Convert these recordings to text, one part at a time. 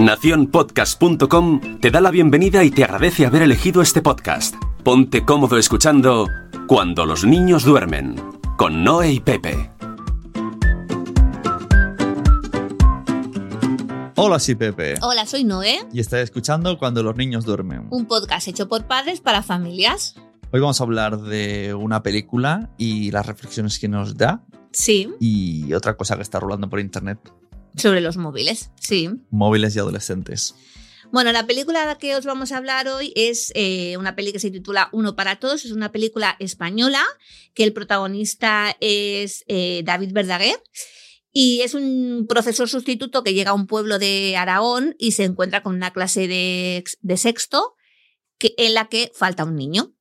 Naciónpodcast.com te da la bienvenida y te agradece haber elegido este podcast. Ponte cómodo escuchando Cuando los niños duermen, con Noé y Pepe. Hola, soy Pepe. Hola, soy Noé, Y estás escuchando Cuando los niños duermen. un podcast hecho por padres para familias. Hoy vamos a hablar de una película y las reflexiones que nos da Sí, y otra cosa que está rolando por internet, sobre los móviles, sí. móviles y adolescentes. Bueno, la película de la que os vamos a hablar hoy es eh, una peli que se titula Uno para Todos. Es una película española que el protagonista es eh, David Verdaguer. Y es un profesor sustituto que llega a un pueblo de Aragón y se encuentra con una clase de, de sexto que, en la que falta un niño.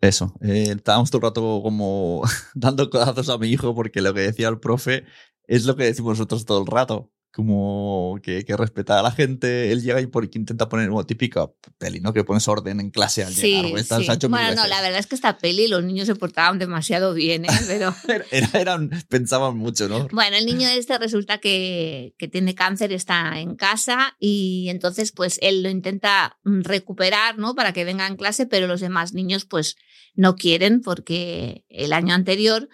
Eso, eh, estábamos todo el rato como dando codazos a mi hijo porque lo que decía el profe es lo que decimos nosotros todo el rato. Como que, que respeta a la gente, él llega y por, intenta poner como típica peli, ¿no? Que pones orden en clase al Sí, llegar. Sí. Bueno, no, veces. la verdad es que esta peli los niños se portaban demasiado bien, ¿eh? Pero Era- eran, pensaban mucho, ¿no? bueno, el niño este resulta que, que tiene cáncer, está en casa y entonces pues él lo intenta mm, recuperar, ¿no? Para que venga en clase, pero los demás niños pues no quieren porque el año anterior,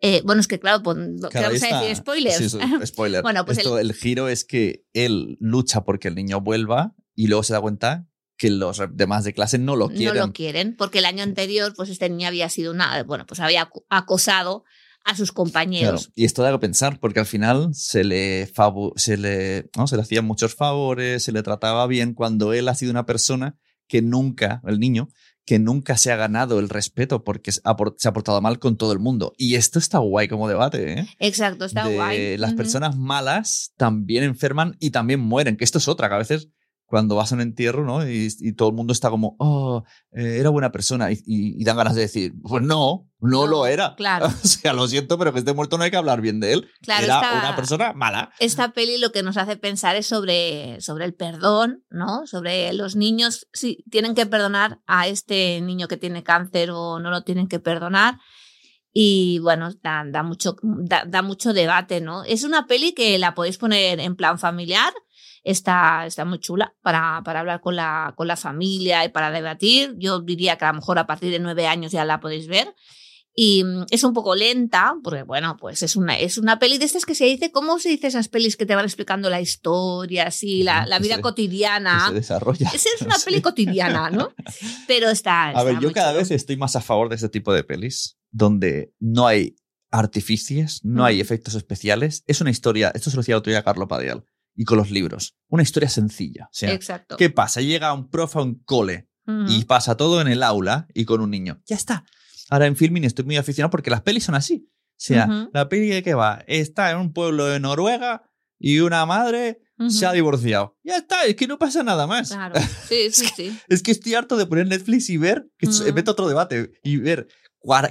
eh, bueno, es que claro, pues, ¿qué Claro, vamos a decir? Spoilers. Sí, eso, spoiler. Bueno, pues Esto, el... giro es que él lucha porque el niño vuelva y luego se da cuenta que los demás de clase no lo no quieren. lo quieren porque el año anterior pues este niño había sido una, bueno, pues había acosado a sus Claro, compañeros. Y esto da que pensar, porque al final se le, se, le, ¿no? se le hacían muchos favores, se le trataba bien cuando él ha sido una persona que nunca, el niño, que nunca se ha ganado el respeto porque se ha portado mal con todo el mundo. Y esto está guay como debate, ¿eh? Exacto, está de guay. Las personas malas también enferman y también mueren, que esto es otra, que a veces cuando vas a un entierro, ¿no? Y, y todo el mundo está como, oh, eh, era buena persona. Y, y- y dan ganas de decir, pues no, no, No, lo era. claro. O sea, lo siento, pero que esté muerto no hay que hablar bien de él. Claro, era está- una persona mala. esta peli lo que nos hace pensar es sobre, sobre el perdón, ¿no? Sobre los niños, si tienen que perdonar a este niño que tiene cáncer o no lo tienen que perdonar. Y bueno, da, da mucho, da, da mucho debate, ¿no? Es una peli que la podéis poner en plan familiar. Está, está muy chula para, para hablar con la, con la familia y para debatir. Yo diría que a lo mejor a partir de nueve años ya la podéis ver. Y mm, es un poco lenta, porque bueno, pues es una, es una peli de estas que se dice, ¿cómo se dice esas pelis que te van explicando la historia, así, la, la vida se- cotidiana? Se desarrolla. Esa es una Sí. peli cotidiana, ¿no? Pero está. A ver, yo cada vez estoy más a favor de este tipo de pelis, donde no hay artificios, no hay efectos especiales. Es una historia, esto se lo decía el otro día a Carlo Padial, y con los libros. Una historia sencilla. O sea, Exacto. ¿qué pasa? Llega un profe a un cole y pasa todo en el aula y con un niño. Ya está. Ahora en filming estoy muy aficionado porque las pelis son así. O sea, Ujú. la peli de qué va, está en un pueblo de Noruega y una madre se ha divorciado. Ya está, es que no pasa nada más. Claro. Sí, sí, sí. Es que estoy harto de poner Netflix y ver, que mete otro debate, y ver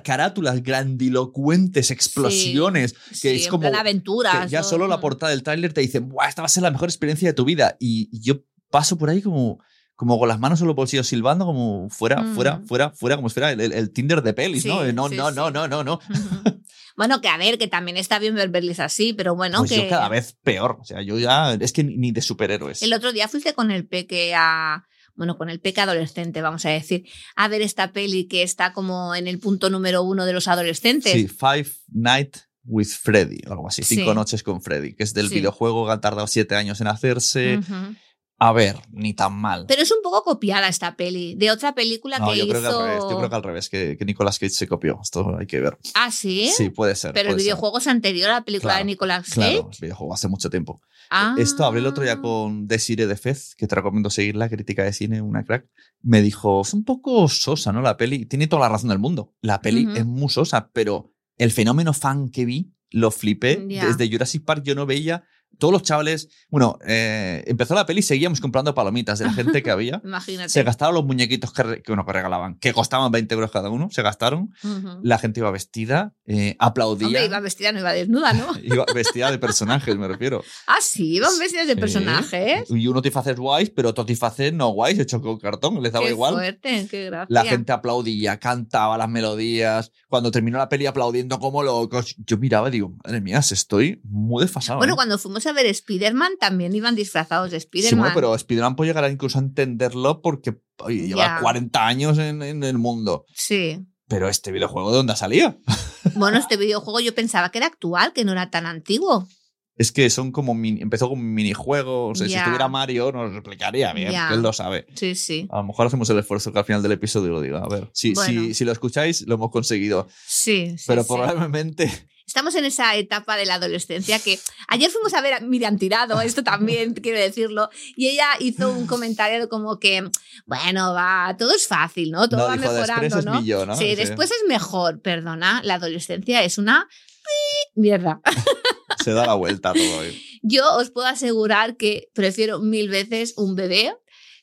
carátulas grandilocuentes, explosiones, que Sí, es en como plan que aventuras. ya solo la portada del tráiler te dicen, Buah, esta va a ser la mejor experiencia de tu vida. Y, y yo paso por ahí como, como con las manos en los bolsillos silbando, como fuera, Mm. fuera, fuera, fuera, como si fuera el, el- Tinder de pelis, ¿no? Sí, No, sí, no, sí. no, no, no, no. Bueno, que a ver, que también está bien ver verles así, pero bueno, pues que. yo cada vez peor. O sea, yo ya, es que ni, ni de superhéroes. El otro día fuiste con el peque a. Bueno, con el peque adolescente, vamos a decir, a ver esta peli que está como en el punto número uno de los adolescentes. Sí, Five Nights with Freddy, o algo así. Cinco Sí. noches con Freddy, que es del Sí. videojuego que ha tardado siete años en hacerse. A ver, ni tan mal. Pero es un poco copiada esta peli, de otra película no, que yo hizo. creo que al revés. Yo creo que al revés, que, que Nicolas Cage se copió. Esto hay que ver. Ah, sí. Sí, puede ser. Pero el puede ser. videojuego es anterior a la película Claro, de Nicolas Cage. Claro, el videojuego hace mucho tiempo. Ah. Esto hablé el otro día con Desire de Fez, que te recomiendo seguirla, crítica de cine, una crack. Me dijo, es un poco sosa, ¿no? La peli. Tiene toda la razón del mundo. La peli Ujú. es muy sosa, pero el fenómeno fan que vi, lo flipé. Ya. Desde Jurassic Park yo no veía todos los chavales. Bueno, eh, empezó la peli y seguíamos comprando palomitas de la gente que había. Imagínate. Se gastaron los muñequitos que, que, bueno, que regalaban, que costaban 20 euros cada uno, se gastaron. Ujú. La gente iba vestida, eh, aplaudía. Hombre, iba vestida, no iba desnuda, ¿no? Iba vestida de personajes, me refiero. ah, sí, iban vestidas de Sí. personajes. Y uno tifaces guays, pero otros tifaces no guays, hecho con cartón, les daba Qué igual. fuerte, qué gracia. La gente aplaudía, cantaba las melodías. Cuando terminó la peli aplaudiendo como locos, yo miraba y digo, madre mía, estoy muy desfasado. Bueno, ¿eh?". cuando fuimos a ver Spider-Man, también iban disfrazados de Sí, Spider-Man. bueno, pero Spider-Man puede llegar a incluso a entenderlo porque oye, lleva Ya. 40 años en, en el mundo. Sí. Pero este videojuego, ¿de dónde ha salido? Bueno, este videojuego yo pensaba que era actual, que no era tan antiguo. Es que son como mini- empezó como minijuegos. O sea, si estuviera Mario, nos lo explicaría bien, él lo sabe. Sí, sí. A lo mejor hacemos el esfuerzo que al final del episodio lo diga. A ver, si, Bueno. si, si lo escucháis, lo hemos conseguido. Sí, sí, Pero sí. probablemente. Estamos en esa etapa de la adolescencia que ayer fuimos a ver a Miriam Tirado, esto también quiero decirlo, y ella hizo un comentario como que, bueno, va, todo es fácil, ¿no? Todo no, va dijo, mejorando, ¿no? Sí, después es mejor, perdona, la adolescencia es una mierda. Se da la vuelta todo. ahí. Yo os puedo asegurar que prefiero mil veces un bebé.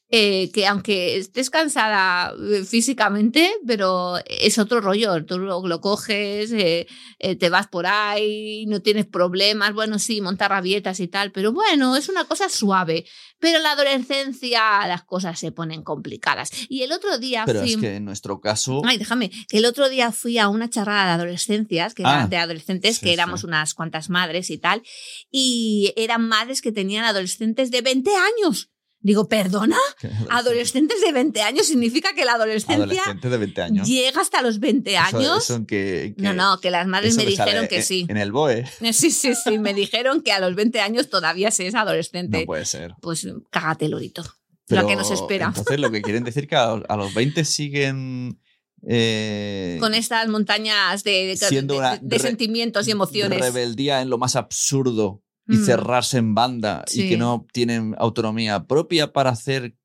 Eh, que aunque estés cansada eh, físicamente, pero es otro rollo. Tú lo, lo coges, eh, eh, te vas por ahí, no tienes problemas. Bueno, sí, montar rabietas y tal, pero bueno, es una cosa suave. Pero en la adolescencia las cosas se ponen complicadas. Y el otro día Pero fui. es que en nuestro caso. Ay, déjame, que el otro día fui a una charrada de adolescencias, que Ah, de adolescentes, sí, que éramos sí. unas cuantas madres y tal, y eran madres que tenían adolescentes de 20 años. Digo, perdona, adolescentes de 20 años significa que la adolescencia Adolescente de 20 años. llega hasta los 20 Eso- años. eso en que- que- no, no, que las madres me dijeron que en- sí. En el BOE. Sí, sí, sí, me dijeron que a los 20 años todavía se es adolescente. No puede ser. pues cágate, Lorito. Pero, lo que nos espera. Entonces, lo que quieren decir que a, los 20 siguen. eh, Con estas montañas de, de- sentimientos y emociones. rebeldía en lo más absurdo y Mm. cerrarse en banda y que no tienen autonomía propia para hacer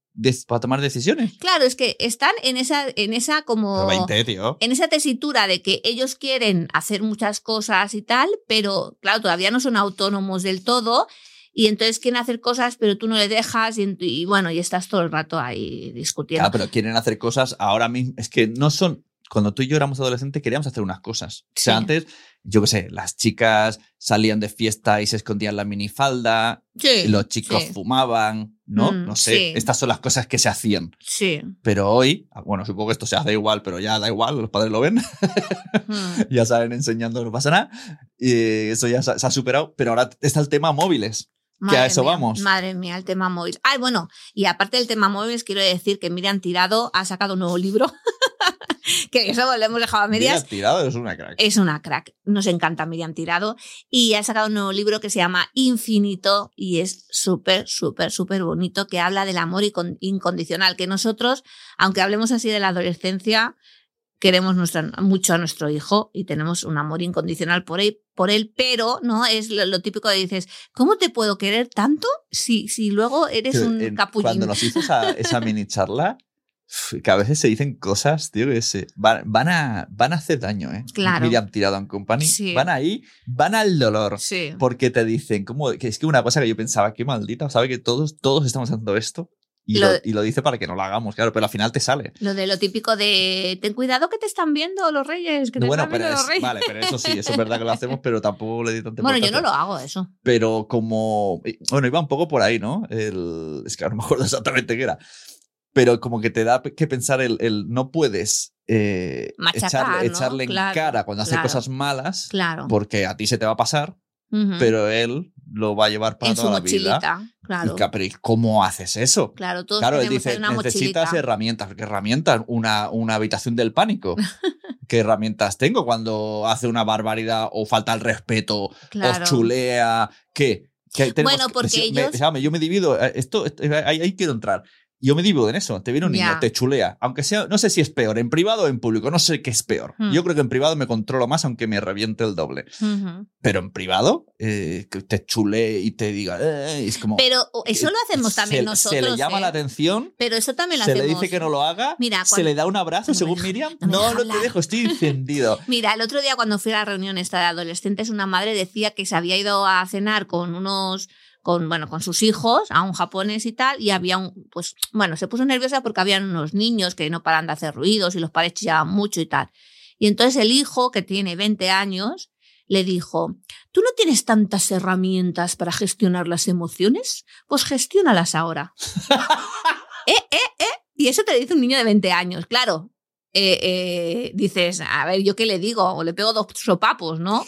para tomar decisiones. Claro, es que están en esa, en esa como. Pero 20, tío. En esa tesitura de que ellos quieren hacer muchas cosas y tal, pero claro, todavía no son autónomos del todo. Y entonces quieren hacer cosas, pero tú no le dejas, y, y bueno, y estás todo el rato ahí discutiendo. Claro, pero quieren hacer cosas ahora mismo. Es que no son. Cuando tú y yo éramos adolescentes queríamos hacer unas cosas. O sea, Sí. antes, yo qué sé, las chicas salían de fiesta y se escondían la minifalda, sí, los chicos sí, fumaban, ¿no? Mm, no sé, sí. estas son las cosas que se hacían. sí. Pero hoy, ah, bueno, supongo que esto se hace igual, pero ya da igual, los padres lo ven, Mm. ya saben enseñando, no pasa nada. Y eso ya se, ha superado, pero ahora está el tema móviles. Que a eso mía, vamos. Madre mía, el tema móvil. Ay, bueno, y aparte del tema móviles, quiero decir que Miriam Tirado ha sacado un nuevo libro. que eso lo hemos dejado a medias. Mira, tirado es una crack. Es una crack. Nos encanta Miriam Tirado. Y ha sacado un nuevo libro que se llama Infinito y es súper, súper, súper bonito, que habla del amor incon- incondicional. Que nosotros, aunque hablemos así de la adolescencia, queremos nuestra, mucho a nuestro hijo y tenemos un amor incondicional por él, por él pero no es lo, lo típico de dices, ¿cómo te puedo querer tanto si, si luego eres un en- capullín? Cuando nos hizo esa, esa mini charla, que a veces se dicen cosas, tío, que se, van, van a, van a hacer daño, ¿eh? Claro. Miriam Tirado en Company. Sí. Van ahí, van al dolor. Sí. Porque te dicen, como, que es que una cosa que yo pensaba, qué maldita, sabe que todos, todos estamos haciendo esto. Y lo, Lo- y lo dice para que no lo hagamos, claro, pero al final te sale. Lo de lo típico de ten cuidado que te están viendo los reyes, que te bueno, están pero viendo es- los reyes. vale, pero eso sí, eso es verdad que lo hacemos, pero tampoco le di tanta bueno, yo no lo hago eso. Pero como. Bueno, iba un poco por ahí, ¿no? El, es que ahora no me acuerdo exactamente qué era. Pero como que te da que pensar el, el no puedes eh, Machacar, echarle, ¿no? echarle en Claro, cara cuando hace claro. cosas malas, Claro. porque a ti se te va a pasar, Ujú. pero él lo va a llevar para en su toda la vida. mochilita. Claro. Y ca- pero ¿y cómo haces eso? Claro, todos Claro, él dice, una necesitas mochilita. herramientas. ¿Qué herramientas? Una, una habitación del pánico. ¿Qué herramientas tengo cuando hace una barbaridad o falta el respeto Claro. os chulea? ¿Qué? ¿Qué tenemos Bueno, que- porque me- ellos- déjame, yo me divido. eh, Esto, esto- ahí, ahí quiero entrar. Yo me divido en eso. Te viene un niño, te chulea. Aunque sea, no sé si es peor, en privado o en público. No sé qué es peor. Hmm. Yo creo que en privado me controlo más, aunque me reviente el doble. Pero en privado, eh, que te chulee y te diga, eh, es como. Pero eso lo hacemos también se, nosotros. Se le llama ¿eh? la atención Pero eso también lo se le hacemos. dice que no lo haga, Mira, se cuando- le da un abrazo, No según deja- Miriam. no No, te dejo, estoy encendido. Mira, el otro día cuando fui a la reunión esta de adolescentes, una madre decía que se había ido a cenar con unos, con, bueno, con sus hijos, a un japonés y tal, y había un, pues, bueno, se puso nerviosa porque habían unos niños que no paran de hacer ruidos y los padres chillaban mucho y tal. Y entonces el hijo, que tiene 20 años, le dijo, ¿tú no tienes tantas herramientas para gestionar las emociones? Pues gestiónalas ahora. ¿Eh, eh, eh? Y eso te lo dice un niño de 20 años, claro. Eh, eh, dices, a ver, ¿yo qué le digo? O le pego dos sopapos, ¿no?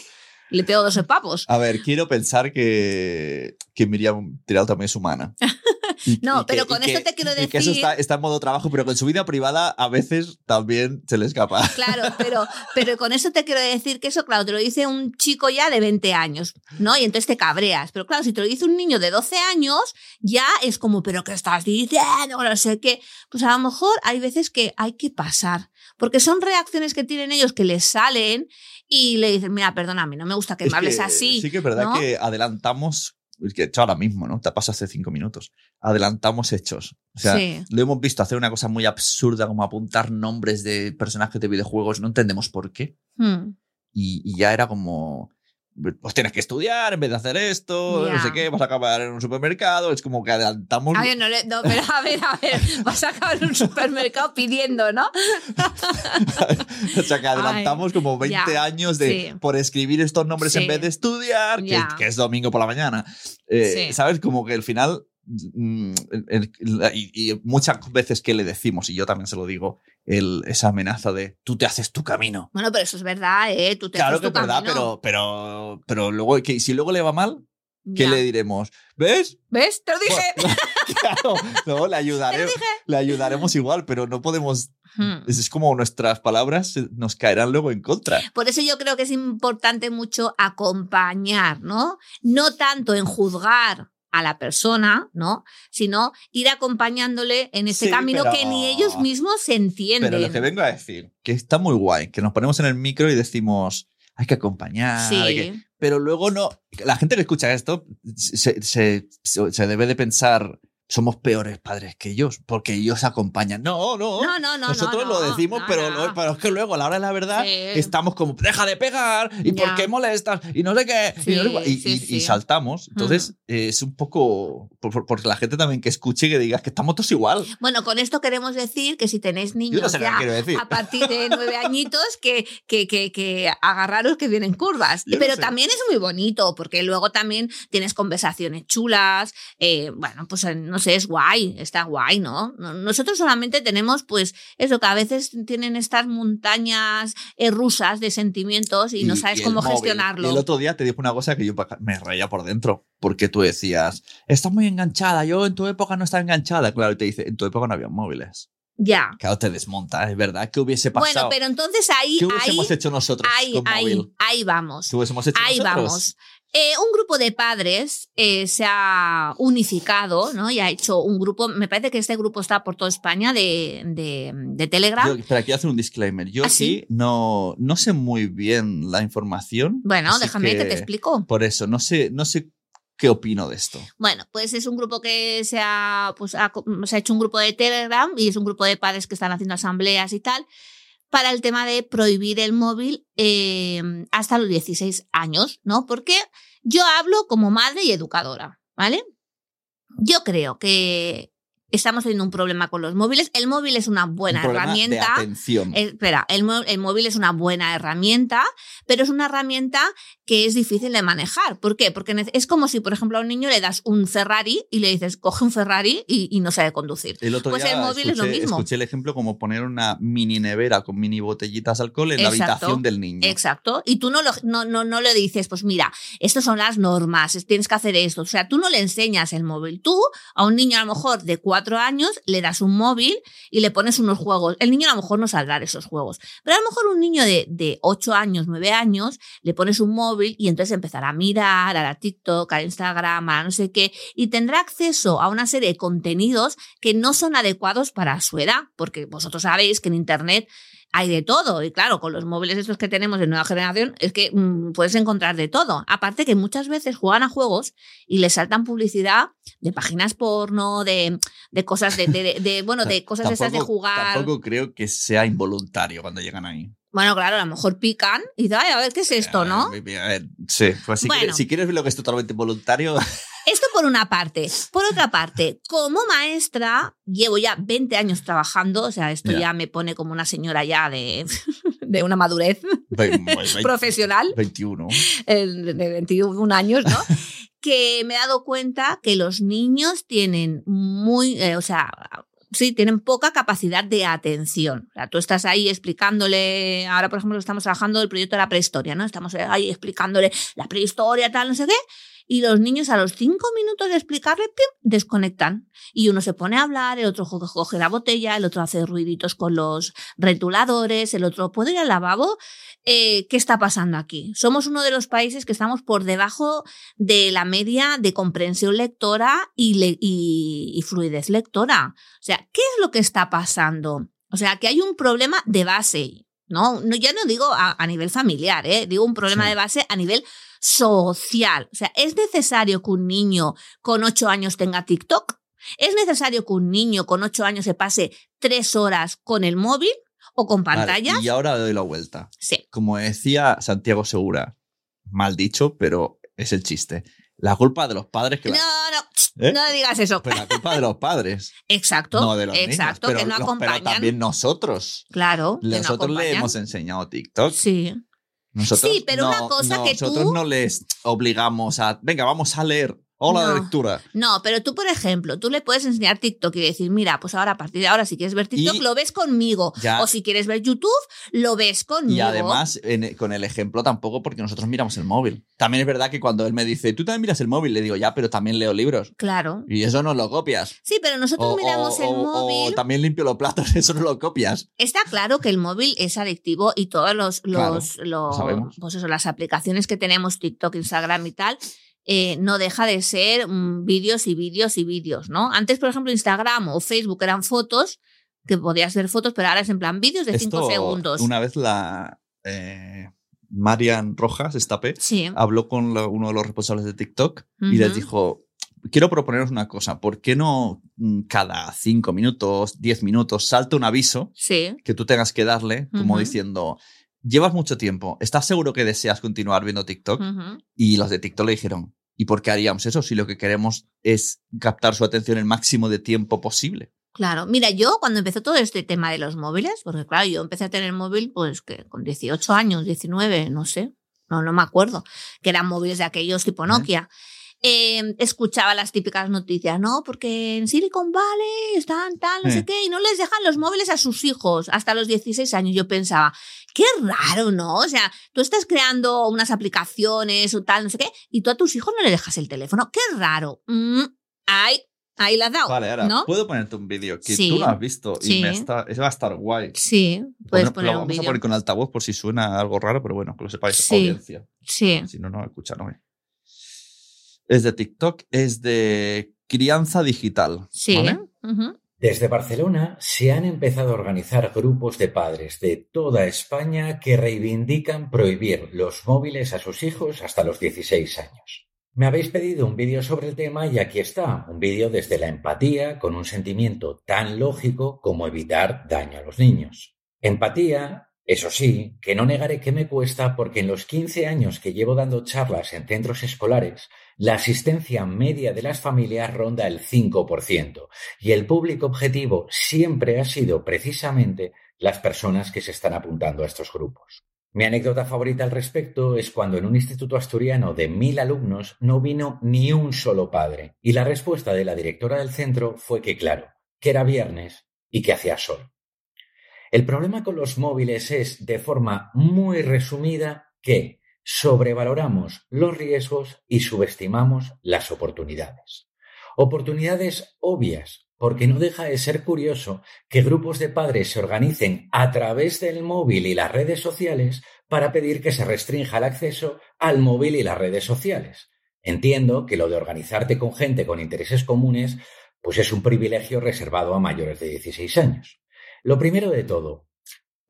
Le pego dos pavos. A ver, quiero pensar que, que Miriam Tirado también es humana. Y- No, y pero que- con que- te quiero y que eso decir- está, está en modo trabajo, pero con su vida privada a veces también se le escapa. Claro, pero, pero con eso te quiero decir que eso, claro, te lo dice un chico ya de 20 años, ¿no? Y entonces te cabreas. Pero claro, si te lo dice un niño de 12 años, ya es como, ¿pero qué estás diciendo? No sé qué. Pues a lo mejor hay veces que hay que pasar. Porque son reacciones que tienen ellos que les salen y le dicen, mira, perdóname, no me gusta que Es me hables que así. Sí que es verdad ¿no? que adelantamos, que hecho ahora mismo, ¿no? Te pasa hace cinco minutos. Adelantamos hechos. O sea, Sí. lo hemos visto hacer una cosa muy absurda como apuntar nombres de personajes de videojuegos, no entendemos por qué. Hmm. Y, y ya era como, pues tienes que estudiar en vez de hacer esto, no sé qué, vas a acabar en un supermercado, es como que adelantamos... A ver, no, no, pero a ver, a ver, vas a acabar en un supermercado pidiendo, ¿no? o sea, que adelantamos como 20 ya, años de sí. por escribir estos nombres Sí. en vez de estudiar, que, es domingo por la mañana. Eh, Sí. ¿Sabes? Como que al final. mm, y muchas veces que le decimos, y yo también se lo digo, el, esa amenaza de tú te haces tu camino. Bueno, pero eso es verdad, ¿eh? Tú te claro haces que es tu verdad, camino. pero, pero, pero luego, que, si luego le va mal, ¿qué Ya. le diremos? ¿Ves? ¿Ves? Te lo dije. claro, no, le, ayudaré, le ayudaremos igual, pero no podemos. Hmm. Es, es como nuestras palabras eh, nos caerán luego en contra. Por eso yo creo que es importante mucho acompañar, ¿no? No tanto en juzgar a la persona, ¿no? Sino ir acompañándole en ese Sí, camino pero- que ni ellos mismos se entienden. Pero lo que vengo a decir, que está muy guay, que nos ponemos en el micro y decimos, hay que acompañar, sí. hay que-". pero luego no, la gente que escucha esto se, se- se- se debe de pensar, somos peores padres que ellos, porque ellos acompañan. No, no. No, no, no. Nosotros no, lo decimos, pero, lo- pero es que luego a la hora de la verdad Sí. estamos como, deja de pegar, y por Ya. qué molestas, y no sé qué, y, no sé Sí, cuál", y- sí, y- y sí. saltamos. Entonces eh, es un poco, por- por- porque la gente también que escuche y que diga que estamos todos igual. Bueno, con esto queremos decir que si tenéis niños no sé qué ya quiero decir. a partir de nueve añitos, que, que, que, que agarraros que vienen curvas. Yo Pero sé. también es muy bonito, porque luego también tienes conversaciones chulas. eh, bueno, pues eh, no sé, es guay, está guay, ¿no? No- Nosotros solamente tenemos, pues, eso, que a veces tienen estas montañas eh, rusas de sentimientos y, no sabes y cómo móvil. gestionarlo. Y el otro día te dijo una cosa que yo me reía por dentro, porque tú decías, estás muy enganchada, yo en tu época no estaba enganchada. Claro, y te dice, en tu época no había móviles. Ya. Claro, te desmonta, es verdad. ¿Qué hubiese Bueno, pasado? pero entonces ahí, ¿Qué ahí, hubiésemos hecho nosotros ahí, con ahí, móvil? ahí vamos. ¿Qué hubiésemos hecho Ahí nosotros? vamos. Eh, un grupo de padres eh, se ha unificado, ¿no? Y ha hecho un grupo, me parece que este grupo está por toda España de, de, de Telegram. Yo, espera, quiero hacer un disclaimer. Yo ¿Ah, sí? no, no sé muy bien la información. bueno, déjame que... te explico. Por eso, no sé, no sé qué opino de esto. Bueno, pues es un grupo que se ha, pues ha, se ha hecho un grupo de Telegram y es un grupo de padres que están haciendo asambleas y tal para el tema de prohibir el móvil eh, hasta los 16 años, ¿no? Porque yo hablo como madre y educadora, ¿vale? Yo creo que estamos teniendo un problema con los móviles. El móvil es una buena Un herramienta. De atención. Eh, Espera, el móvil es una buena herramienta, pero es una herramienta que es difícil de manejar. ¿Por qué? Porque es como si, por ejemplo, a un niño le das un Ferrari y le dices, coge un Ferrari y, y no sabe conducir. El otro Pues día el móvil es lo escuché, mismo. escuché el ejemplo como poner una mini nevera con mini botellitas de alcohol en la Exacto. habitación del niño. Exacto. Y tú no, lo, no, no, no le dices, pues mira, estas son las normas, es- tienes que hacer esto. O sea, tú no le enseñas el móvil. Tú, a un niño a lo mejor de cuatro años, le das un móvil y le pones unos juegos. El niño a lo mejor no saldrá de esos juegos. Pero a lo mejor un niño de, de ocho años, nueve años, le pones un móvil y entonces empezará a mirar a la TikTok, a Instagram, a no sé qué, y tendrá acceso a una serie de contenidos que no son adecuados para su edad, porque vosotros sabéis que en Internet hay de todo. Y claro, con los móviles estos que tenemos de nueva generación, es que mm, puedes encontrar de todo. Aparte que muchas veces juegan a juegos y les saltan publicidad de páginas porno, de, de cosas de, de- de- de, bueno, de cosas esas de jugar. Tampoco creo que sea involuntario cuando llegan ahí. Bueno, claro, a lo mejor pican y dicen, "Ay, a ver qué es esto, ¿no? A ver, sí, pues si, Bueno. quieres, si quieres ver lo que es totalmente voluntario, Esto por una parte. Por otra parte, como maestra, llevo ya 20 años trabajando, o sea, esto Ya. ya me pone como una señora ya de, de una madurez profesional. 21. eh, de 21 años, ¿no? que me he dado cuenta que los niños tienen muy, eh, o sea, sí, tienen poca capacidad de atención. O sea, tú estás ahí explicándole, ahora por ejemplo estamos trabajando el proyecto de la prehistoria, ¿no? Estamos ahí explicándole la prehistoria, tal, no sé qué, y los niños a los cinco minutos de explicarle, ¡pim! desconectan. Y uno se pone a hablar, el otro coge la botella, el otro hace ruiditos con los retuladores, el otro puede ir al lavabo. Eh, ¿Qué está pasando aquí? Somos uno de los países que estamos por debajo de la media de comprensión lectora y, y fluidez lectora. O sea, ¿qué es lo que está pasando? O sea, que hay un problema de base, ¿no? no ya no digo a, nivel familiar, ¿eh? digo un problema de base a nivel social. O sea, ¿es necesario que un niño con ocho años tenga TikTok? ¿Es necesario que un niño con ocho años se pase tres horas con el móvil o con pantallas? y ahora doy la vuelta. Sí. Como decía Santiago Segura, mal dicho, pero es el chiste. La culpa de los padres que No, no, ¿Eh? no digas eso. Pero la culpa de los padres. exacto. No de los exacto, niños, que no los- acompañan. Pero también nosotros. Claro. no Nosotros le hemos enseñado TikTok. Sí. Nosotros Sí, pero una no- cosa que Nosotros tú- no les obligamos a. Venga, vamos a leer. Hola de No. lectura. No, pero tú, por ejemplo, tú le puedes enseñar TikTok y decir, mira, pues ahora a partir de ahora, si quieres ver TikTok, Y- lo ves conmigo. Ya. O si quieres ver YouTube, lo ves conmigo. Y además, en- con el ejemplo tampoco, porque nosotros miramos el móvil. También es verdad que cuando él me dice, tú también miras el móvil, le digo, ya, pero también leo libros. Claro. Y eso no lo copias. Sí, pero nosotros O, miramos o- el o- o móvil. también limpio los platos, eso no lo copias. Está claro que el móvil es adictivo y todos los, Claro, los, los- sabemos. pues eso, las aplicaciones que tenemos, TikTok, Instagram y tal, eh, no deja de ser mm, vídeos y vídeos y vídeos, ¿no? Antes, por ejemplo, Instagram o Facebook eran fotos, que podías ver fotos, pero ahora es en plan vídeos de 5 Esto, segundos. Una vez la eh, Marian Rojas, Estape, Sí. habló con uno de los responsables de TikTok y les dijo, quiero proponeros una cosa, ¿por qué no mm, cada cinco minutos, diez minutos, salta un aviso Sí. que tú tengas que darle, como diciendo, llevas mucho tiempo, ¿estás seguro que deseas continuar viendo TikTok? Ujú. Y los de TikTok le dijeron, ¿y por qué haríamos eso si lo que queremos es captar su atención el máximo de tiempo posible? Claro, mira, yo cuando empezó todo este tema de los móviles, porque claro, yo empecé a tener móvil pues que con 18 años, 19, no sé, no, no me acuerdo, que eran móviles de aquellos tipo Nokia. Eh, escuchaba las típicas noticias, ¿no? Porque en Silicon Valley están tal, no Eh. sé qué, y no les dejan los móviles a sus hijos hasta los 16 años. Yo pensaba, qué raro, ¿no? O sea, tú estás creando unas aplicaciones o tal, no sé qué, y tú a tus hijos no le dejas el teléfono. Qué raro. Mm, ahí, ahí la has dado. Vale, ahora, ¿no? puedo ponerte un vídeo que Sí. tú lo has visto y Sí. me está, eso va a estar guay. Sí, puedes poner lo un vamos a vídeo. poner con altavoz por si suena algo raro, pero bueno, que lo sepáis, Sí. audiencia. Sí. Si no, no, escucha, no ve. Es de TikTok, es de crianza digital. Sí. Desde Barcelona se han empezado a organizar grupos de padres de toda España que reivindican prohibir los móviles a sus hijos hasta los 16 años. Me habéis pedido un vídeo sobre el tema y aquí está, un vídeo desde la empatía con un sentimiento tan lógico como evitar daño a los niños. Empatía, eso sí, que no negaré que me cuesta porque en los 15 años que llevo dando charlas en centros escolares, la asistencia media de las familias ronda el 5% y el público objetivo siempre ha sido precisamente las personas que se están apuntando a estos grupos. Mi anécdota favorita al respecto es cuando en un instituto asturiano de mil alumnos no vino ni un solo padre y la respuesta de la directora del centro fue que claro, que era viernes y que hacía sol. El problema con los móviles es, de forma muy resumida, que sobrevaloramos los riesgos y subestimamos las oportunidades. Oportunidades obvias, porque no deja de ser curioso que grupos de padres se organicen a través del móvil y las redes sociales para pedir que se restrinja el acceso al móvil y las redes sociales. Entiendo que lo de organizarte con gente con intereses comunes pues es un privilegio reservado a mayores de 16 años. Lo primero de todo,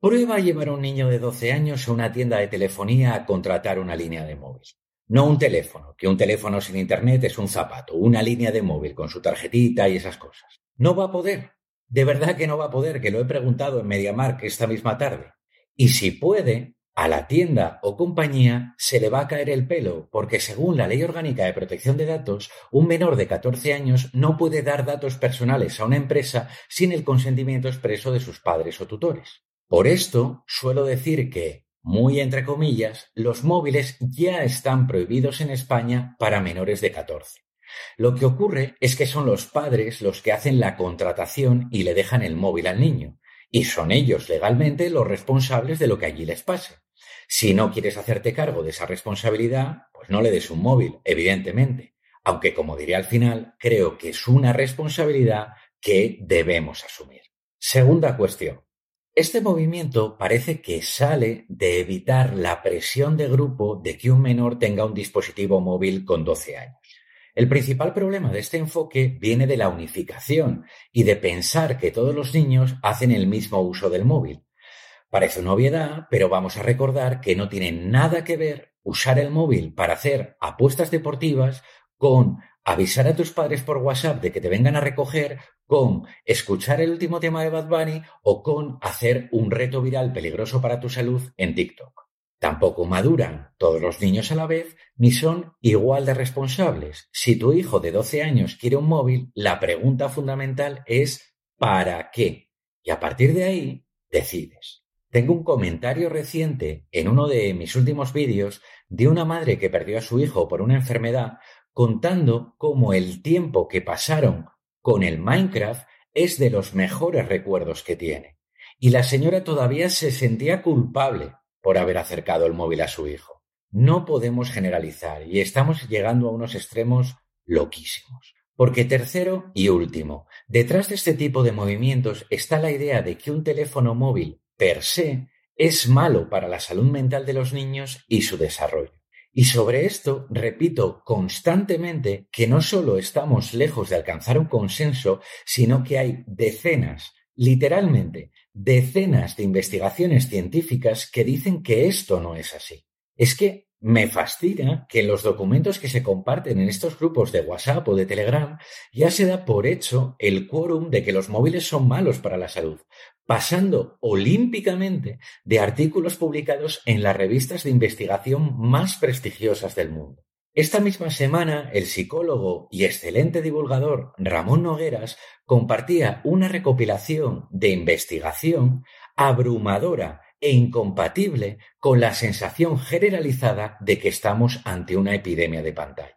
prueba a llevar a un niño de 12 años a una tienda de telefonía a contratar una línea de móvil. No un teléfono, que un teléfono sin internet es un zapato, una línea de móvil con su tarjetita y esas cosas. No va a poder. De verdad que no va a poder, que lo he preguntado en MediaMark esta misma tarde. Y si puede, a la tienda o compañía se le va a caer el pelo, porque según la Ley Orgánica de Protección de Datos, un menor de 14 años no puede dar datos personales a una empresa sin el consentimiento expreso de sus padres o tutores. Por esto, suelo decir que, muy entre comillas, los móviles ya están prohibidos en España para menores de 14. Lo que ocurre es que son los padres los que hacen la contratación y le dejan el móvil al niño, y son ellos legalmente los responsables de lo que allí les pase. Si no quieres hacerte cargo de esa responsabilidad, pues no le des un móvil, evidentemente, aunque como diré al final, creo que es una responsabilidad que debemos asumir. Segunda cuestión. Este movimiento parece que sale de evitar la presión de grupo de que un menor tenga un dispositivo móvil con 12 años. El principal problema de este enfoque viene de la unificación y de pensar que todos los niños hacen el mismo uso del móvil. Parece una obviedad, pero vamos a recordar que no tiene nada que ver usar el móvil para hacer apuestas deportivas con avisar a tus padres por WhatsApp de que te vengan a recoger, con escuchar el último tema de Bad Bunny o con hacer un reto viral peligroso para tu salud en TikTok. Tampoco maduran todos los niños a la vez ni son igual de responsables. Si tu hijo de 12 años quiere un móvil, la pregunta fundamental es ¿para qué? Y a partir de ahí decides. Tengo un comentario reciente en uno de mis últimos vídeos de una madre que perdió a su hijo por una enfermedad contando cómo el tiempo que pasaron con el Minecraft es de los mejores recuerdos que tiene. Y la señora todavía se sentía culpable por haber acercado el móvil a su hijo. No podemos generalizar y estamos llegando a unos extremos loquísimos. Porque tercero y último, detrás de este tipo de movimientos está la idea de que un teléfono móvil per se es malo para la salud mental de los niños y su desarrollo. Y sobre esto repito constantemente que no solo estamos lejos de alcanzar un consenso, sino que hay decenas, literalmente, decenas de investigaciones científicas que dicen que esto no es así. Es que me fascina que en los documentos que se comparten en estos grupos de WhatsApp o de Telegram ya se da por hecho el quórum de que los móviles son malos para la salud, pasando olímpicamente de artículos publicados en las revistas de investigación más prestigiosas del mundo. Esta misma semana, el psicólogo y excelente divulgador Ramón Nogueras compartía una recopilación de investigación abrumadora e incompatible con la sensación generalizada de que estamos ante una epidemia de pantallas.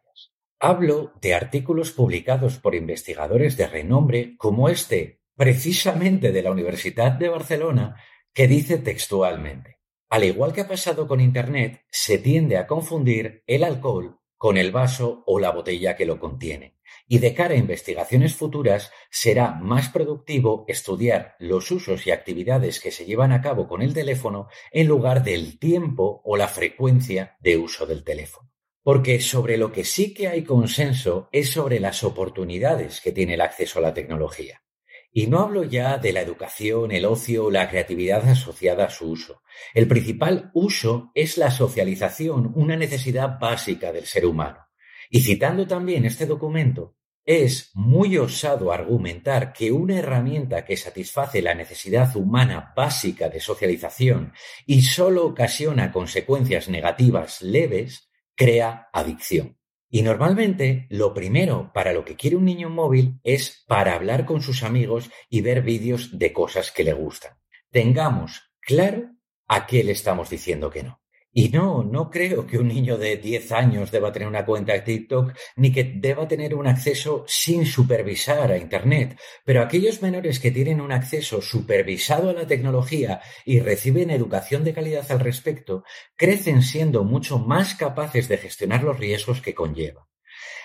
Hablo de artículos publicados por investigadores de renombre como este precisamente de la Universidad de Barcelona, que dice textualmente, al igual que ha pasado con Internet, se tiende a confundir el alcohol con el vaso o la botella que lo contiene. Y de cara a investigaciones futuras, será más productivo estudiar los usos y actividades que se llevan a cabo con el teléfono en lugar del tiempo o la frecuencia de uso del teléfono. Porque sobre lo que sí que hay consenso es sobre las oportunidades que tiene el acceso a la tecnología. Y no hablo ya de la educación, el ocio o la creatividad asociada a su uso. El principal uso es la socialización, una necesidad básica del ser humano. Y citando también este documento, es muy osado argumentar que una herramienta que satisface la necesidad humana básica de socialización y solo ocasiona consecuencias negativas leves, crea adicción. Y normalmente lo primero para lo que quiere un niño móvil es para hablar con sus amigos y ver vídeos de cosas que le gustan. Tengamos claro a qué le estamos diciendo que no. Y no, no creo que un niño de 10 años deba tener una cuenta de TikTok ni que deba tener un acceso sin supervisar a Internet, pero aquellos menores que tienen un acceso supervisado a la tecnología y reciben educación de calidad al respecto, crecen siendo mucho más capaces de gestionar los riesgos que conlleva.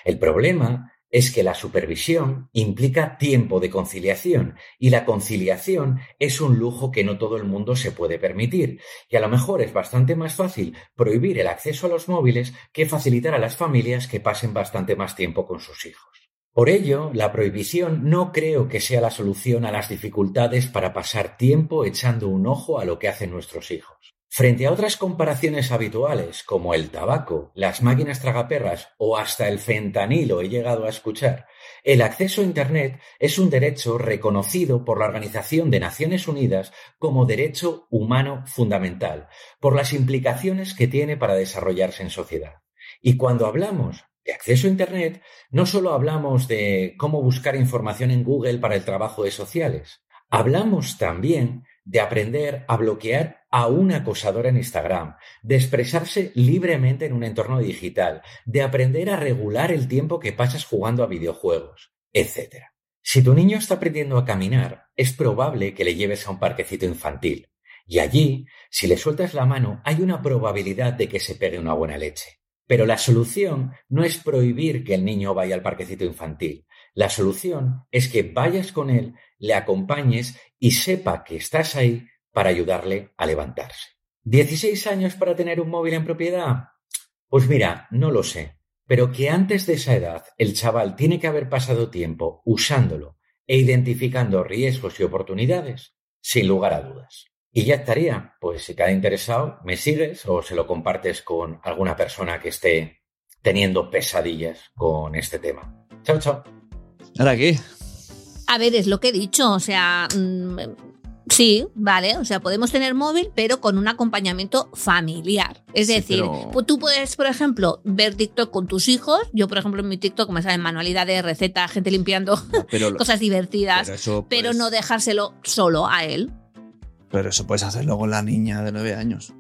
El problema es que la supervisión implica tiempo de conciliación y la conciliación es un lujo que no todo el mundo se puede permitir y a lo mejor es bastante más fácil prohibir el acceso a los móviles que facilitar a las familias que pasen bastante más tiempo con sus hijos. Por ello, la prohibición no creo que sea la solución a las dificultades para pasar tiempo echando un ojo a lo que hacen nuestros hijos. Frente a otras comparaciones habituales, como el tabaco, las máquinas tragaperras o hasta el fentanilo he llegado a escuchar, el acceso a Internet es un derecho reconocido por la Organización de Naciones Unidas como derecho humano fundamental, por las implicaciones que tiene para desarrollarse en sociedad. Y cuando hablamos de acceso a Internet, no solo hablamos de cómo buscar información en Google para el trabajo de sociales, hablamos también de aprender a bloquear a un acosador en Instagram, de expresarse libremente en un entorno digital, de aprender a regular el tiempo que pasas jugando a videojuegos, etc. Si tu niño está aprendiendo a caminar, es probable que le lleves a un parquecito infantil. Y allí, si le sueltas la mano, hay una probabilidad de que se pegue una buena leche. Pero la solución no es prohibir que el niño vaya al parquecito infantil. La solución es que vayas con él, le acompañes y sepa que estás ahí para ayudarle a levantarse. ¿16 años para tener un móvil en propiedad? Pues mira, no lo sé, pero que antes de esa edad el chaval tiene que haber pasado tiempo usándolo e identificando riesgos y oportunidades, sin lugar a dudas. Y ya estaría. Pues si cada interesado, me sigues o se lo compartes con alguna persona que esté teniendo pesadillas con este tema. Chao, chao. ¿Ahora qué? A ver, es lo que he dicho, o sea, mm, sí, vale, o sea, podemos tener móvil, pero con un acompañamiento familiar. Es Sí, decir, pero- pues tú puedes, por ejemplo, ver TikTok con tus hijos. Yo, por ejemplo, en mi TikTok me salen manualidades, recetas, gente limpiando, Pero, cosas divertidas, pero puedes- no dejárselo solo a él. Pero eso puedes hacerlo con la niña de 9 años.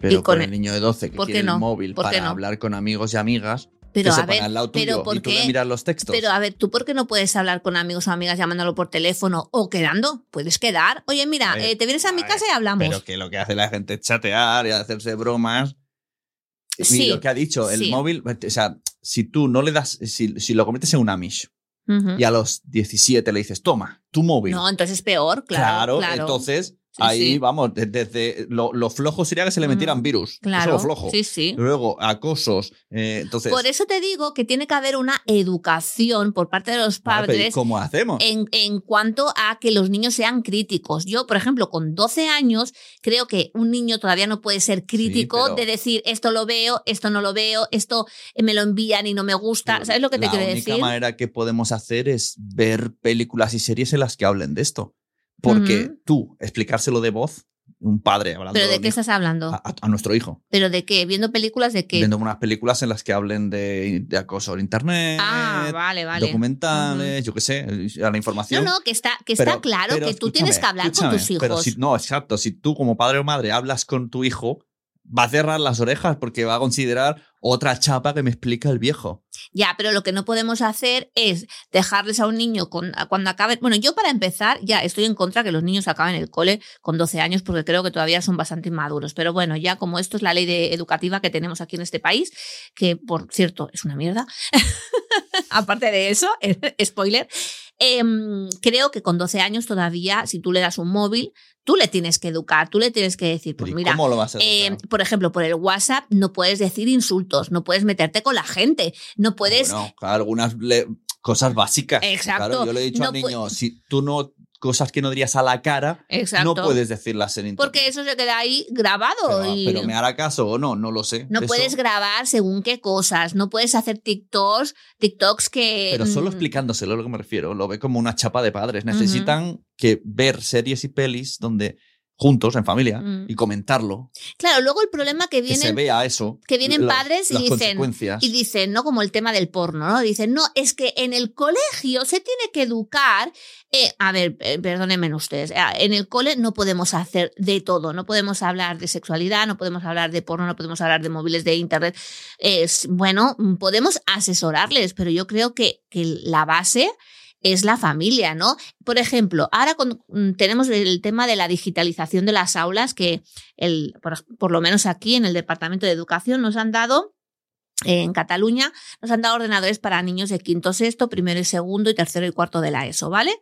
Pero Y con, con el el- niño de 12 que ¿Por qué quiere no? el móvil ¿Por qué para no? hablar con amigos y amigas, Pero que se a ver, ponga al lado tuyo pero ¿por y tú qué? miras los textos. Pero a ver, ¿tú por qué no puedes hablar con amigos o amigas llamándolo por teléfono o quedando? Puedes quedar. Oye, mira, ver, eh, te vienes a mi casa y hablamos. Pero que lo que hace la gente es chatear y hacerse bromas. Y Sí, lo que ha dicho, el sí. móvil, o sea, si tú no le das, si, si lo conviertes en un Amish y a los 17 le dices, toma, tu móvil. No, entonces es peor, claro. Claro, entonces Sí, ahí sí. vamos, de- desde lo, lo flojo sería que se le metieran Ujú. virus. Claro. lo flojo. Sí, sí. Luego, acosos. eh, entonces, Por eso te digo que tiene que haber una educación por parte de los Vale, pero ¿y padres ¿cómo hacemos? en, en cuanto a que los niños sean críticos. Yo, por ejemplo, con 12 años, creo que un niño todavía no puede ser crítico pero- de decir esto lo veo, esto no lo veo, esto me lo envían y no me gusta. ¿Sabes lo que te la quiero única decir? manera que podemos hacer es ver películas y series en las que hablen de esto. Porque Ujú. tú, explicárselo de voz, un padre hablando ¿Pero de qué hijo- estás hablando? a, a- nuestro hijo. ¿Pero de qué? ¿Viendo películas de qué? Viendo unas películas en las que hablen de, de acoso en internet, Ah, vale, vale. documentales, yo qué sé, la No, información. no, que está, que está Pero- claro pero que tú tienes que hablar con tus hijos. Pero si, no, exacto. Si tú como padre o madre hablas con tu hijo, va a cerrar las orejas porque va a considerar otra chapa que me explica el viejo. Ya, pero lo que no podemos hacer es dejarles a un niño con, cuando acaben. Bueno, yo para empezar, ya estoy en contra que los niños acaben el cole con 12 años porque creo que todavía son bastante inmaduros. Pero bueno, ya como esto es la ley de- educativa que tenemos aquí en este país, que por cierto es una mierda. Aparte de eso, spoiler, em, creo que con 12 años todavía, si tú le das un móvil, tú le tienes que educar, tú le tienes que decir, pues ¿y mira, ¿Cómo lo vas a eh, por ejemplo, por el WhatsApp no puedes decir insultos, no puedes meterte con la gente, no puedes... Bueno, algunas le- cosas básicas. Exacto. Claro, yo le he dicho No al niño, si tú no, cosas que no dirías a la cara, Exacto. no puedes decirlas en internet. Porque eso se queda ahí grabado Pero, y pero me hará caso o no, no lo sé. no Eso- puedes grabar según qué cosas, no puedes hacer TikToks, TikToks que... Pero solo mm, explicándoselo a lo que me refiero, lo ve como una chapa de padres. Necesitan que ver series y pelis donde juntos, en familia, Mm. y comentarlo, Claro, luego el problema que que se vea eso. que vienen padres y dicen-. Y dicen, ¿no? Como el tema del porno, ¿no? Dicen, no, es que en el colegio se tiene que educar. Eh, a ver, eh, perdónenme ustedes, eh, en el cole no podemos hacer de todo, no podemos hablar de sexualidad, no podemos hablar de porno, no podemos hablar de móviles, de internet. Es, bueno, podemos asesorarles, pero yo creo que, la base es la familia, ¿no? Por ejemplo, ahora mm, tenemos el tema de la digitalización de las aulas, que el, por lo menos aquí en el Departamento de Educación nos han dado en Cataluña nos han dado ordenadores para niños de quinto, sexto, primero y segundo y tercero y cuarto de la ESO, ¿vale?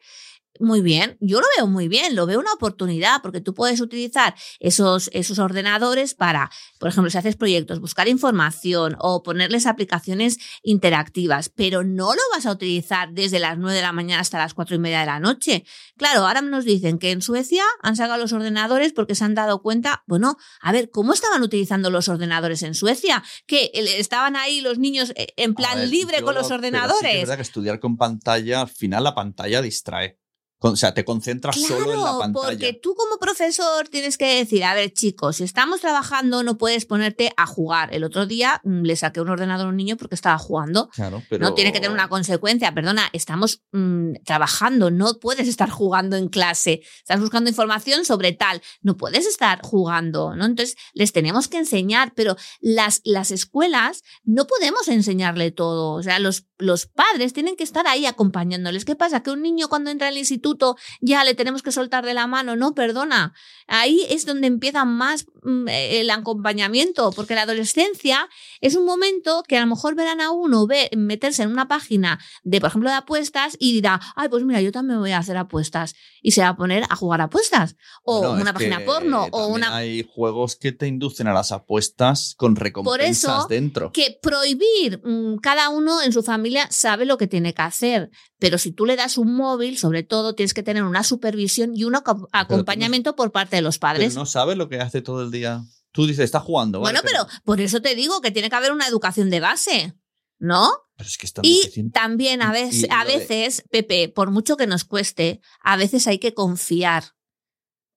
Muy bien, yo lo veo muy bien, lo veo una oportunidad porque tú puedes utilizar esos, esos ordenadores para, por ejemplo, si haces proyectos, buscar información o ponerles aplicaciones interactivas, pero no lo vas a utilizar desde las 9 de la mañana hasta las 4 y media de la noche. Claro, ahora nos dicen que en Suecia han sacado los ordenadores porque se han dado cuenta, bueno, a ver, ¿cómo estaban utilizando los ordenadores en Suecia? Que estaban ahí los niños eh, en plan ver, libre con lo- los pero sí que ordenadores. es verdad que estudiar con pantalla, al final la pantalla distrae. O sea, te concentras solo en la pantalla. porque tú como profesor tienes que decir, a ver chicos, si estamos trabajando no puedes ponerte a jugar. El otro día mm, le saqué un ordenador a un niño porque estaba jugando. Claro, pero... No tiene que tener una consecuencia, perdona, estamos mm, trabajando, no puedes estar jugando en clase, estás buscando información sobre tal, no puedes estar jugando, ¿no? Entonces les tenemos que enseñar, pero las, las escuelas no podemos enseñarle todo, o sea, los, los padres tienen que estar ahí acompañándoles. ¿Qué pasa? Que un niño cuando entra al instituto ya le tenemos que soltar de la mano, no, perdona, ahí es donde empieza más el acompañamiento, porque la adolescencia es un momento que a lo mejor verán a uno ve, meterse en una página de, por ejemplo, de apuestas y dirá, ay, pues mira, yo también voy a hacer apuestas. Y se va a poner a jugar apuestas. O Bueno, una página porno, o una... Hay juegos que te inducen a las apuestas con recompensas eso, dentro. Que prohibir, mm, cada uno en su familia sabe lo que tiene que hacer, pero si tú le das un móvil, sobre todo, tienes que tener una supervisión y un aco- acompañamiento por parte de los Pero padres. no sabe lo que hace todo el día. Tú dices, está jugando. vale, bueno, pero por eso te digo que tiene que haber una educación de base, ¿no? pero es que es Y difícil. también a veces, a veces, Pepe, por mucho que nos cueste, a veces hay que confiar.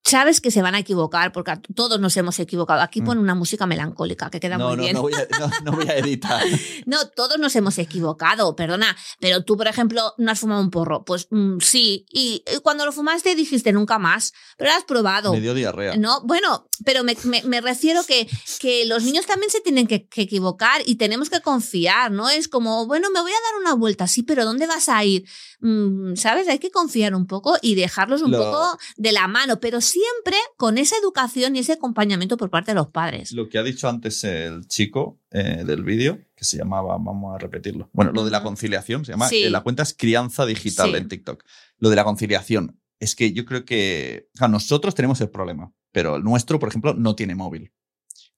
Sabes que se van a equivocar, porque todos nos hemos equivocado. Aquí Mm. pone una música melancólica que queda No, muy no, bien. no voy, a, no, no voy a editar. No, todos nos hemos equivocado, perdona. Pero tú, por ejemplo, no has fumado un porro. Pues mm, sí. Y eh, cuando lo fumaste dijiste nunca más. Pero lo has probado. Me dio diarrea. No, bueno, pero me, me- me refiero que, que los niños también se tienen que, que equivocar y tenemos que confiar, ¿no? Es como, bueno, me voy a dar una vuelta, sí, pero ¿dónde vas a ir? Mm, ¿Sabes? Hay que confiar un poco y dejarlos un Lo- poco de la mano, pero siempre con esa educación y ese acompañamiento por parte de los padres. Lo que ha dicho antes el chico eh, del vídeo, que se llamaba, vamos a repetirlo. Bueno, lo de la conciliación, se llama, Sí. eh, la cuenta es Crianza Digital Sí. en TikTok. Lo de la conciliación, es que yo creo que o sea, nosotros tenemos el problema, pero el nuestro, por ejemplo, no tiene móvil.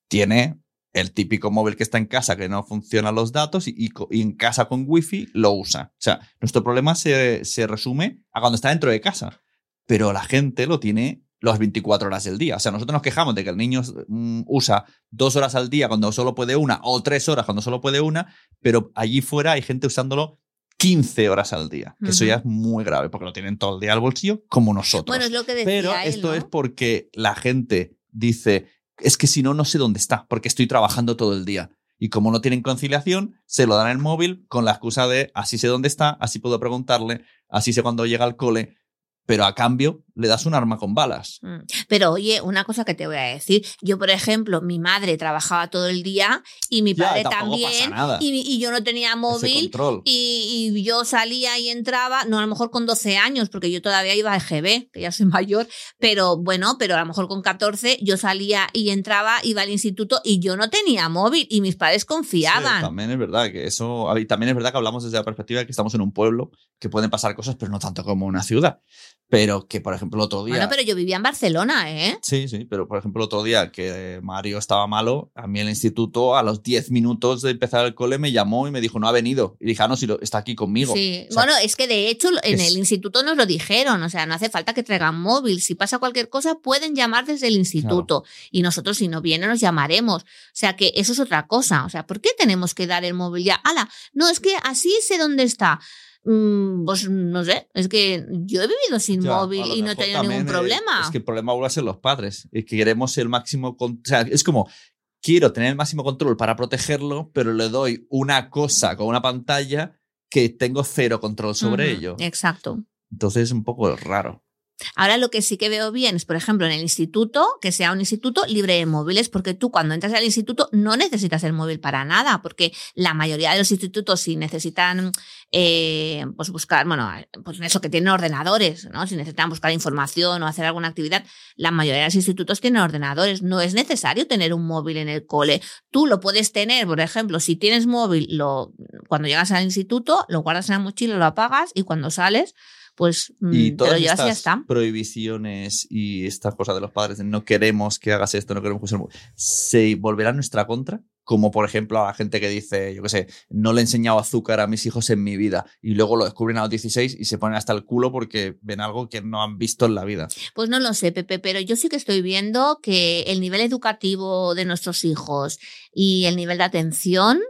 Tiene el típico móvil que está en casa que no funcionan los datos y, y co- y en casa con wifi lo usa. O sea, nuestro problema se, se resume a cuando está dentro de casa, pero la gente lo tiene las 24 horas del día. O sea, nosotros nos quejamos de que el niño mm, usa dos horas al día cuando solo puede una o tres horas cuando solo puede una, pero allí fuera hay gente usándolo 15 horas al día. Que Eso ya es muy grave porque lo tienen todo el día al bolsillo como nosotros. Bueno, es lo que decía Pero él, esto ¿no? es porque la gente dice, es que si no, no sé dónde está, porque estoy trabajando todo el día. Y como no tienen conciliación, se lo dan el móvil con la excusa de, así sé dónde está, así puedo preguntarle, así sé cuándo llega al cole, pero a cambio le das un arma con balas. Mm. Pero oye, una cosa que te voy a decir. Yo, por ejemplo, mi madre trabajaba todo el día y mi padre también. Y, y yo no tenía móvil. Y, y yo salía y entraba, no a lo mejor con 12 años, porque yo todavía iba a EGB, que ya soy mayor, pero bueno, pero a lo mejor con 14 yo salía y entraba, iba al instituto y yo no tenía móvil y mis padres Sí, confiaban. también es verdad que eso. y También es verdad que hablamos desde la perspectiva de que estamos en un pueblo, que pueden pasar cosas, pero no tanto como una ciudad. Pero que, por ejemplo, el otro día. bueno, pero yo vivía en Barcelona, ¿eh? Sí, sí, pero por ejemplo, el otro día que Mario estaba malo, a mí el instituto, a los 10 minutos de empezar el cole, me llamó y me dijo, no ha venido. Y dije, ah, no, si lo, está aquí conmigo. Sí, O sea, bueno, es que de hecho en es- el instituto nos lo dijeron, o sea, no hace falta que traigan móvil, si pasa cualquier cosa pueden llamar desde el instituto y nosotros si no viene nos llamaremos, o sea que eso es otra cosa, o sea, ¿por qué tenemos que dar el móvil ya? Ala, no, es que así sé dónde está. Mm, pues no sé, es que yo he vivido sin ya, móvil y no he tenido ningún eh, problema. Es que el problema vuelve a ser los padres. Es que queremos el máximo. O sea, es como. Quiero tener el máximo control para protegerlo, pero le doy una cosa con una pantalla que tengo cero control sobre ello. Exacto. Entonces es un poco raro. Ahora lo que sí que veo bien es, por ejemplo, en el instituto, que sea un instituto libre de móviles, porque tú cuando entras al instituto no necesitas el móvil para nada, porque la mayoría de los institutos si necesitan eh, pues buscar, bueno, pues eso que tienen ordenadores, ¿no? Si necesitan buscar información o hacer alguna actividad, la mayoría de los institutos tienen ordenadores. No es necesario tener un móvil en el cole. Tú lo puedes tener, por ejemplo, si tienes móvil, lo, cuando llegas al instituto, lo guardas en la mochila, lo apagas y cuando sales, pues mm, Y te lo todas llevas y ya estas está. prohibiciones y estas cosas de los padres de no queremos que hagas esto, no queremos que se volverá en nuestra contra. Como por ejemplo a la gente que dice, yo qué sé, no le he enseñado azúcar a mis hijos en mi vida y luego lo descubren a los 16 y se ponen hasta el culo porque ven algo que no han visto en la vida. Pues no lo sé, Pepe, pero yo sí que estoy viendo que el nivel educativo de nuestros hijos y el nivel de atención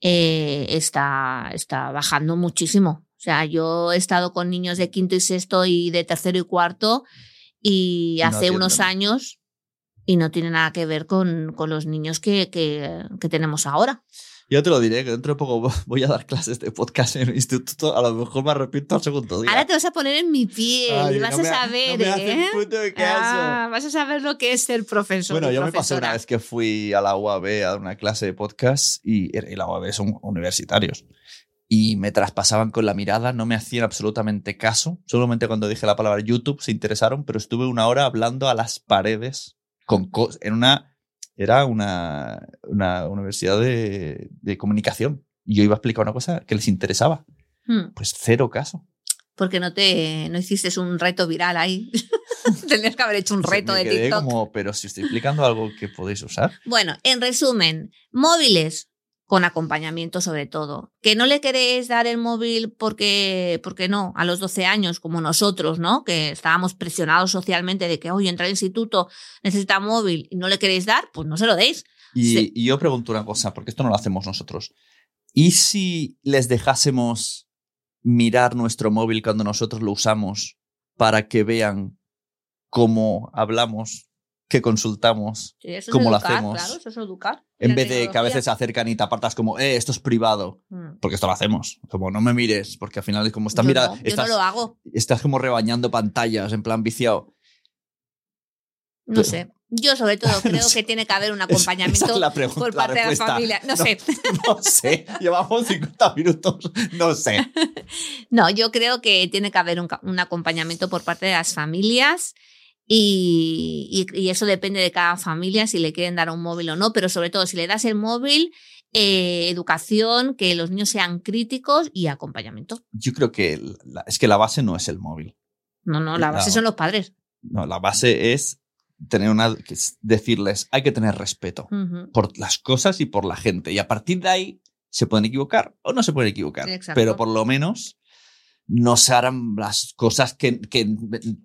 eh, está, está bajando muchísimo. O sea, yo he estado con niños de quinto y sexto y de tercero y cuarto y No hace unos atienden. años y no tiene nada que ver con, con los niños que, que- que tenemos ahora. Yo te lo diré, que dentro de poco voy a dar clases de podcast en el instituto. A lo mejor me arrepiento al segundo día. Ahora te vas a poner en mi piel Ay, y no vas me a saber, no me ¿eh? puto caso. Ah, vas a saber lo que es ser profesor. Bueno, yo me pasé una profesora. vez que fui a la UAB a dar una clase de podcast y, y la UAB son universitarios. Y me traspasaban con la mirada, no me hacían absolutamente caso. Solamente cuando dije la palabra YouTube se interesaron, pero estuve una hora hablando a las paredes con en una era una, una universidad de, de comunicación. Y yo iba a explicar una cosa que les interesaba. Hmm, Pues cero caso. Porque no te no hiciste un reto viral ahí. Tenías que haber hecho un Se reto me de TikTok. como, pero si estoy explicando algo que podéis usar. Bueno, en resumen, móviles con acompañamiento sobre todo. Que no le queréis dar el móvil porque, porque no, a los 12 años, como nosotros, ¿no? Que estábamos presionados socialmente de que, oye, entra al instituto, necesita móvil y no le queréis dar, pues no se lo deis. Y, y yo pregunto una cosa, porque esto no lo hacemos nosotros. ¿Y si les dejásemos mirar nuestro móvil cuando nosotros lo usamos para que vean cómo hablamos, qué consultamos, Sí, eso es ¿Cómo lo educar, hacemos? Claro, eso es educar. en La vez de que a tecnología. veces se acercan y te apartas como, eh, esto es privado? Mm. Porque esto lo hacemos. Como no me mires, porque al final es como estás Yo mira, no, yo estás, no lo hago. estás como rebañando pantallas en plan viciado. No Pero- sé. Yo sobre todo creo que tiene que haber un Esa acompañamiento es la pregunta, por la parte de la familia. No, No. sé. No sé, llevamos 50 minutos, no sé. No, yo creo que tiene que haber un, un acompañamiento por parte de las familias y, y- y eso depende de cada familia si le quieren dar un móvil o no, pero sobre todo si le das el móvil, eh, educación, que los niños sean críticos y acompañamiento. Yo creo que la- es que la base no es el móvil. No, no, la base son los padres. No, la base es tener una es decirles, hay que tener respeto por las cosas y por la gente. Y a partir de ahí se pueden equivocar o no se pueden equivocar. Exacto. Pero por lo menos no se harán las cosas que, que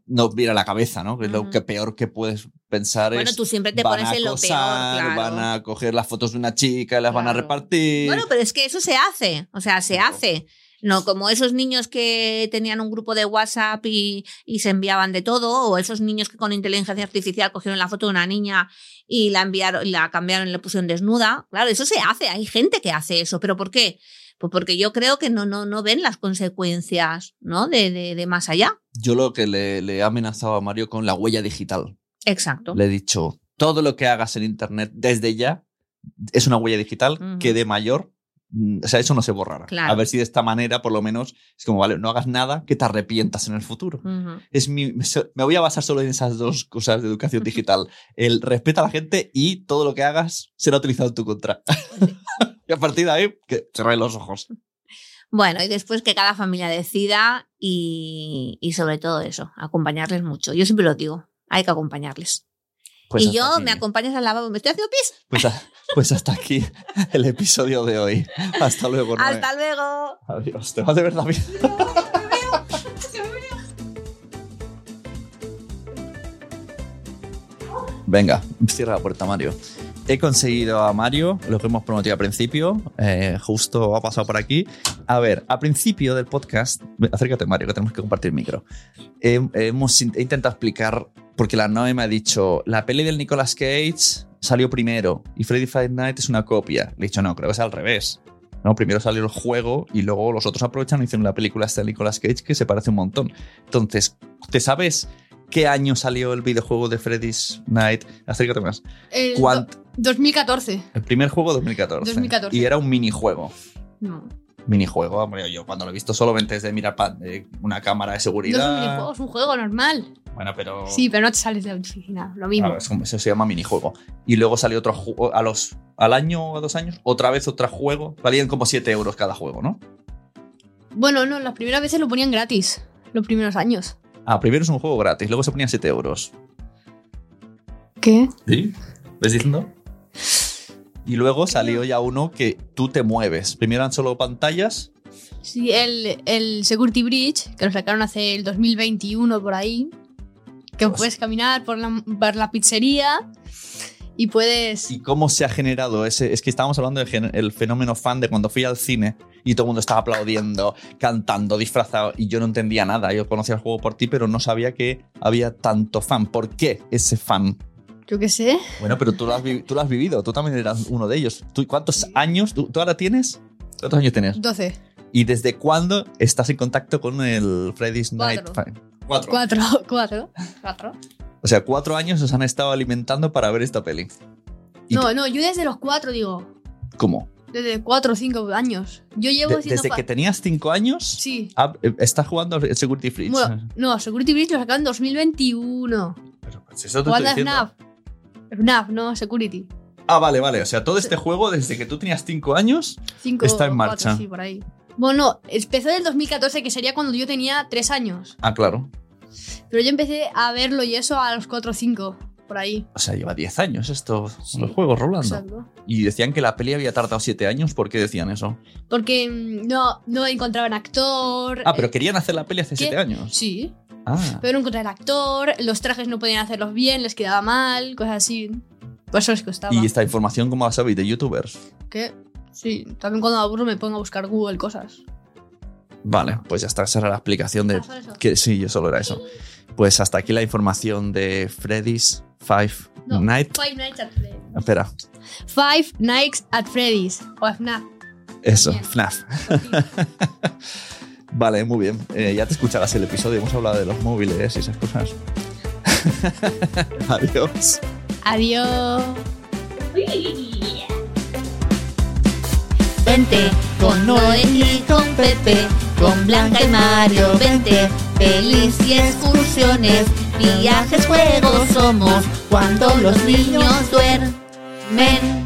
no viene a la cabeza, ¿no? Que es lo que peor que puedes pensar Bueno, es tú siempre te van pones a en lo peor, acosar, claro. van a coger las fotos de una chica y las van a repartir. Bueno, pero es que eso se hace, o sea, se Claro. hace. No como esos niños que tenían un grupo de WhatsApp y, y se enviaban de todo, o esos niños que con inteligencia artificial cogieron la foto de una niña y la enviaron, la cambiaron y la pusieron desnuda. Claro, eso se hace, hay gente que hace eso, pero ¿por qué? Pues porque yo creo que no, no, no ven las consecuencias, ¿no? De, de, de más allá. Yo lo que le, le he amenazado a Mario con la huella digital. Exacto. Le he dicho, todo lo que hagas en Internet desde ya es una huella digital Ujú. que de mayor, mm, o sea, eso no se borrará. Claro. A ver si de esta manera, por lo menos, es como, vale, no hagas nada que te arrepientas en el futuro. Ujú. Es mi, me voy a basar solo en esas dos cosas de educación digital. El respeta a la gente y todo lo que hagas será utilizado en tu contra. Y a partir de ahí, que cerráis los ojos. Bueno, y después que cada familia decida y, y sobre todo eso, acompañarles mucho. Yo siempre lo digo, hay que acompañarles. Pues y yo aquí. me acompañas al lavabo, me estoy haciendo pis. Pues, a- pues hasta aquí el episodio de hoy. Hasta luego. Noé. Hasta luego. Adiós. Te vas de verdad bien. Venga, cierra la puerta, Mario. He conseguido a Mario, lo que hemos prometido al principio, eh, justo ha pasado por aquí. A ver, al principio del podcast, acércate Mario, que tenemos que compartir micro. Eh, hemos he intentado explicar, porque la Noe me ha dicho, la peli del Nicolas Cage salió primero y Freddy Five Night es una copia. Le he dicho, no, creo que es al revés. No, primero salió el juego y luego los otros aprovechan y hicieron la película de Nicolas Cage que se parece un montón. Entonces, ¿te sabes qué año salió el videojuego de Freddy's Night? Acércate más. El ¿Cuánt- do- 2014. El primer juego 2014. 2014. Y era un minijuego. No. Minijuego, hombre, yo cuando lo he visto solamente es de mirar una cámara de No es seguridad. un minijuego, es un juego normal. Bueno, pero. Sí, pero no te sales de la oficina. Lo mismo. Eso se llama minijuego. Y luego salió otro juego a los al año o a dos años, otra vez otro juego. Valían como 7 euros cada juego, ¿no? Bueno, no, las primeras veces lo ponían gratis. Los primeros años. Ah, primero es un juego gratis, luego se ponían 7 euros. ¿Qué? ¿Sí? ¿Ves diciendo? Y luego salió ya uno que tú te mueves. Primero eran solo pantallas. Sí, el, el Security Bridge, que lo sacaron hace el 2021 por ahí. Que puedes caminar por la, por la pizzería Y puedes. ¿Y cómo se ha generado ese? Es que estábamos hablando del fenómeno fan de cuando fui al cine y todo el mundo estaba aplaudiendo, cantando, disfrazado y yo no entendía nada. Yo conocía el juego por ti, pero no sabía que había tanto fan. ¿Por qué ese fan? Yo qué sé. Bueno, pero tú lo has, tú lo has vivido, tú también eras uno de ellos. ¿Tú, ¿Cuántos años? ¿Tú, ahora tienes? ¿Cuántos años tienes? 12. ¿Y desde cuándo estás en contacto con el Freddy's Night Five? Cuatro. Cuatro. Cuatro. Cuatro. O sea, cuatro años os han estado alimentando para ver esta peli. No, no, yo desde los cuatro digo. ¿Cómo? Desde cuatro o cinco años. Yo llevo Desde que tenías cinco años. Sí. Ah, eh, estás jugando Security. Bueno, no, Security Freeze lo sacaron en 2021. Pero pues eso te estoy FNAF. FNAF, no Security. Ah, vale, vale. O sea, todo este juego, desde que tú tenías cinco años, cinco, está en marcha. sí, por ahí. Bueno, empezó en el 2014, que sería cuando yo tenía tres años. Ah, claro. Pero yo empecé a verlo y eso a los 4 o 5, por ahí. O sea, lleva 10 años esto, los juegos rolando. Exacto. Y decían que la peli había tardado 7 años. ¿Por qué decían eso? Porque mm, no, no encontraban actor. Ah, pero querían hacer la peli hace 7 años. Sí. Ah. Pero no encontraban actor, los trajes no podían hacerlos bien, les quedaba mal, cosas así. Por eso les costaba. ¿Y esta información cómo la sabéis de youtubers? ¿Qué? Sí, también cuando me aburro me pongo a buscar Google cosas. Vale, pues ya está, esa era la explicación de... Que, sí, yo solo era eso. Pues hasta aquí la información de Freddy's Five Nights. Five Nights at Freddy's. Espera. Five Nights at Freddy's. O FNAF. Eso, FNAF. vale, muy bien. Eh, ya te escucharás el episodio. Hemos hablado de los móviles y esas cosas. Adiós. Adiós. Vente con y con Pepe con Blanca y Mario, vente, feliz y excursiones, viajes, juegos somos cuando los niños duermen.